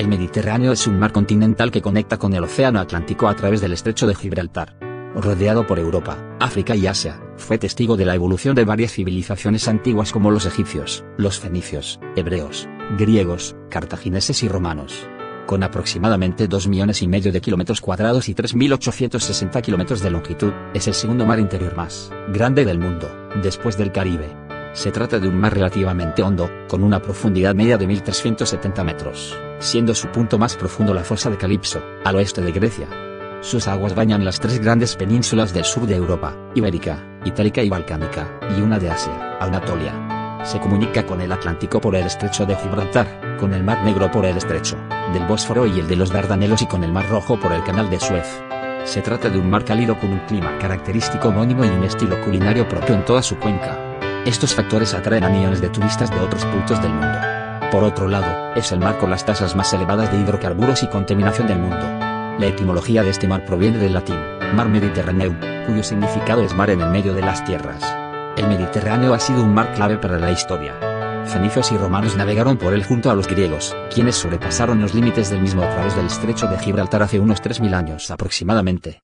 El Mediterráneo es un mar continental que conecta con el Océano Atlántico a través del estrecho de Gibraltar. Rodeado por Europa, África y Asia, fue testigo de la evolución de varias civilizaciones antiguas como los egipcios, los fenicios, hebreos, griegos, cartagineses y romanos. Con aproximadamente 2 millones y medio de kilómetros cuadrados y 3.860 kilómetros de longitud, es el segundo mar interior más grande del mundo, después del Caribe. Se trata de un mar relativamente hondo, con una profundidad media de 1.370 metros, siendo su punto más profundo la fosa de Calipso, al oeste de Grecia. Sus aguas bañan las tres grandes penínsulas del sur de Europa, Ibérica, Itálica y Balcánica, y una de Asia, Anatolia. Se comunica con el Atlántico por el estrecho de Gibraltar, con el Mar Negro por el estrecho del Bósforo y el de los Dardanelos y con el Mar Rojo por el Canal de Suez. Se trata de un mar cálido con un clima característico homónimo y un estilo culinario propio en toda su cuenca. Estos factores atraen a millones de turistas de otros puntos del mundo. Por otro lado, es el mar con las tasas más elevadas de hidrocarburos y contaminación del mundo. La etimología de este mar proviene del latín, mar Mediterraneum, cuyo significado es mar en el medio de las tierras. El Mediterráneo ha sido un mar clave para la historia. Fenicios y romanos navegaron por él junto a los griegos, quienes sobrepasaron los límites del mismo a través del estrecho de Gibraltar hace unos 3.000 años aproximadamente.